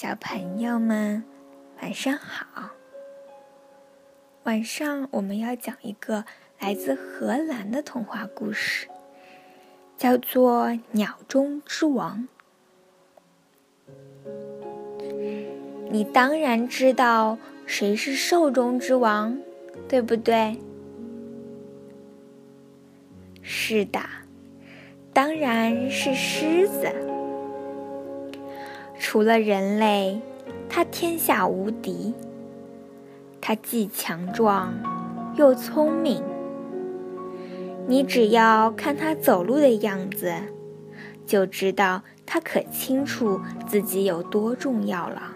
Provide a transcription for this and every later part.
小朋友们，晚上好。晚上我们要讲一个来自荷兰的童话故事，叫做《鸟中之王》。你当然知道谁是兽中之王，对不对？是的，当然是狮子。除了人类，它天下无敌。它既强壮又聪明。你只要看它走路的样子，就知道它可清楚自己有多重要了。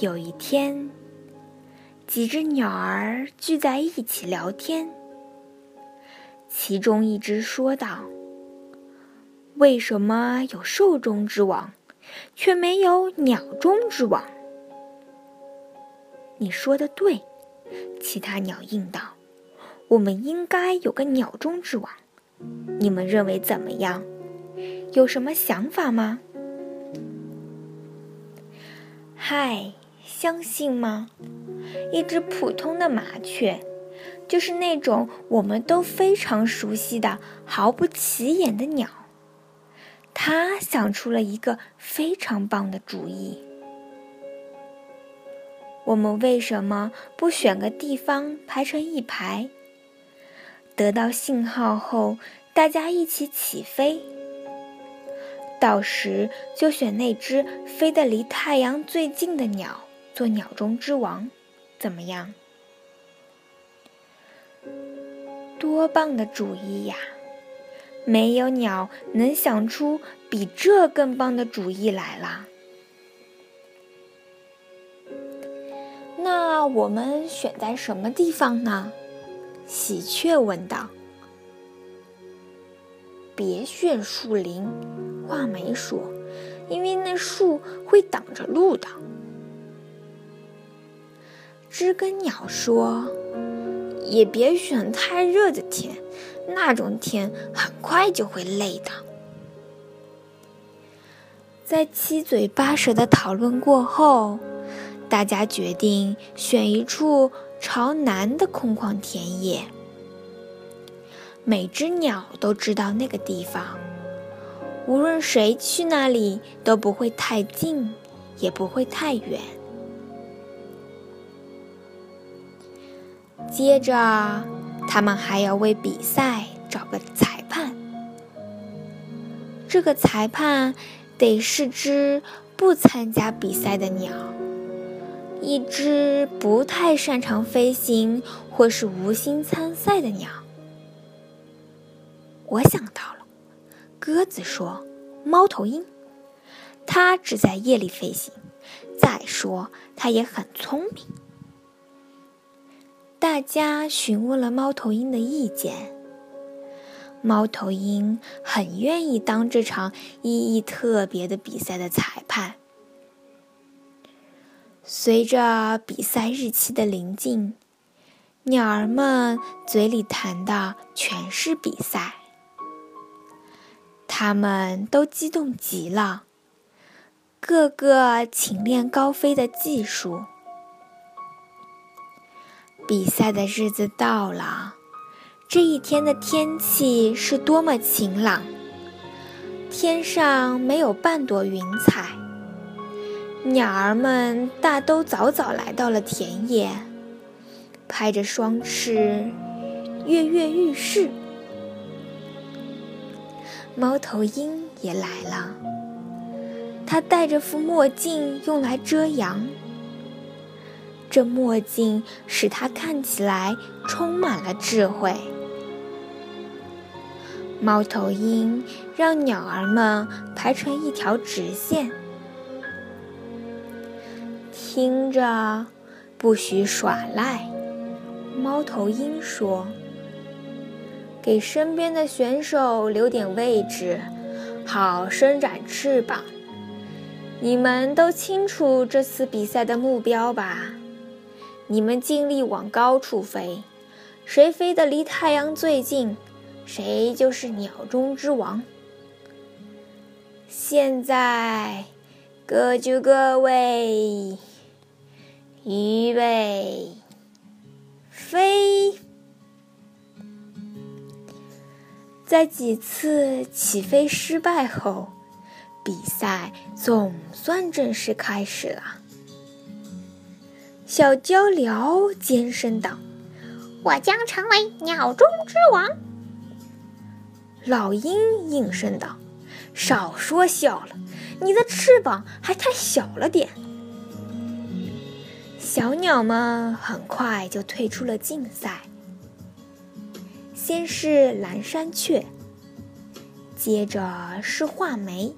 有一天，几只鸟儿聚在一起聊天，其中一只说道。为什么有兽中之王，却没有鸟中之王？你说的对，其他鸟应道：“我们应该有个鸟中之王。”你们认为怎么样？有什么想法吗？嗨，相信吗？一只普通的麻雀，就是那种我们都非常熟悉的毫不起眼的鸟。他想出了一个非常棒的主意。我们为什么不选个地方排成一排？得到信号后，大家一起起飞。到时就选那只飞得离太阳最近的鸟做鸟中之王，怎么样？多棒的主意呀！没有鸟能想出比这更棒的主意来了。那我们选在什么地方呢？喜鹊问道。别选树林，画眉说，因为那树会挡着路的。知更鸟说，也别选太热的天。那种天很快就会累的。在七嘴八舌的讨论过后，大家决定选一处朝南的空旷田野。每只鸟都知道那个地方，无论谁去那里都不会太近，也不会太远。接着。他们还要为比赛找个裁判，这个裁判得是只不参加比赛的鸟，一只不太擅长飞行或是无心参赛的鸟。我想到了，鸽子说：“猫头鹰，它只在夜里飞行。再说，它也很聪明。”大家询问了猫头鹰的意见。猫头鹰很愿意当这场意义特别的比赛的裁判。随着比赛日期的临近，鸟儿们嘴里谈的全是比赛，他们都激动极了，个个勤练高飞的技术。比赛的日子到了，这一天的天气是多么晴朗，天上没有半朵云彩。鸟儿们大都早早来到了田野，拍着双翅，跃跃欲试。猫头鹰也来了，它戴着副墨镜，用来遮阳。这墨镜使他看起来充满了智慧。猫头鹰让鸟儿们排成一条直线，听着，不许耍赖。猫头鹰说：“给身边的选手留点位置，好伸展翅膀。你们都清楚这次比赛的目标吧？”你们尽力往高处飞，谁飞得离太阳最近，谁就是鸟中之王。现在，各就各位，预备，飞！在几次起飞失败后，比赛总算正式开始了。小鹪鹩尖声道：“我将成为鸟中之王。”老鹰应声道。少说笑了，你的翅膀还太小了点。小鸟们很快就退出了竞赛。先是蓝山雀，接着是画眉，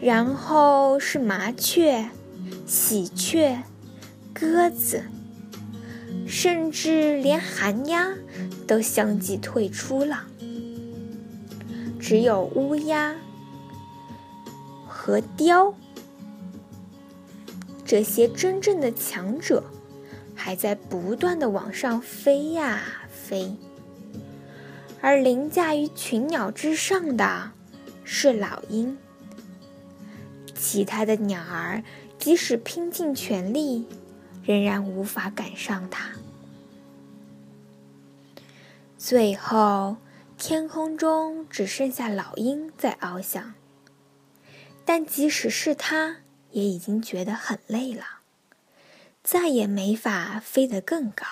然后是麻雀、喜鹊、鸽子，甚至连寒鸦都相继退出了。只有乌鸦和雕这些真正的强者，还在不断的往上飞呀飞。而凌驾于群鸟之上的是老鹰，其他的鸟儿即使拼尽全力，仍然无法赶上它。最后。天空中只剩下老鹰在翱翔，但即使是它，也已经觉得很累了，再也没法飞得更高。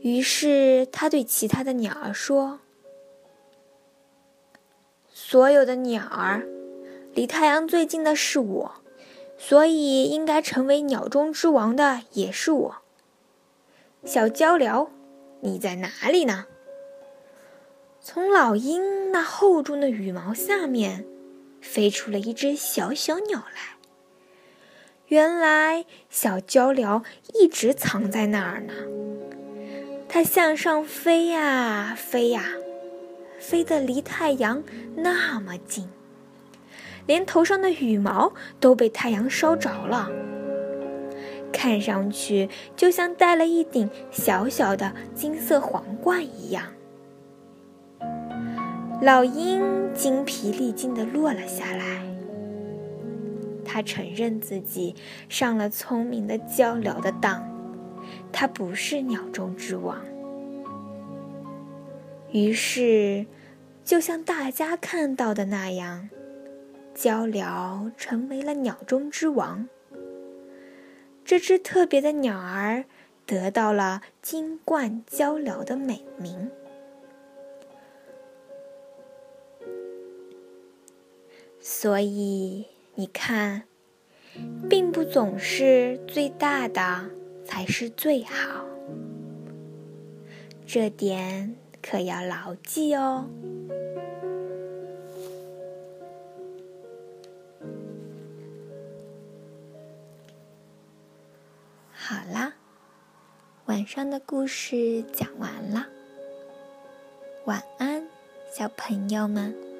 于是，他对其他的鸟儿说：“所有的鸟儿，离太阳最近的是我，所以应该成为鸟中之王的也是我。小鹪鹩，你在哪里呢？”从老鹰那厚重的羽毛下面，飞出了一只小小鸟来。原来，小鹪鹩一直藏在那儿呢。它向上飞呀飞呀，飞得离太阳那么近，连头上的羽毛都被太阳烧着了，看上去就像戴了一顶小小的金色皇冠一样。老鹰精疲力尽地落了下来。他承认自己上了聪明的鹪鹩的当，他不是鸟中之王。于是，就像大家看到的那样，鹪鹩成为了鸟中之王。这只特别的鸟儿得到了“金冠鹪鹩”的美名。所以你看，并不总是最大的才是最好，这点可要牢记哦。好啦，晚上的故事讲完了，晚安，小朋友们。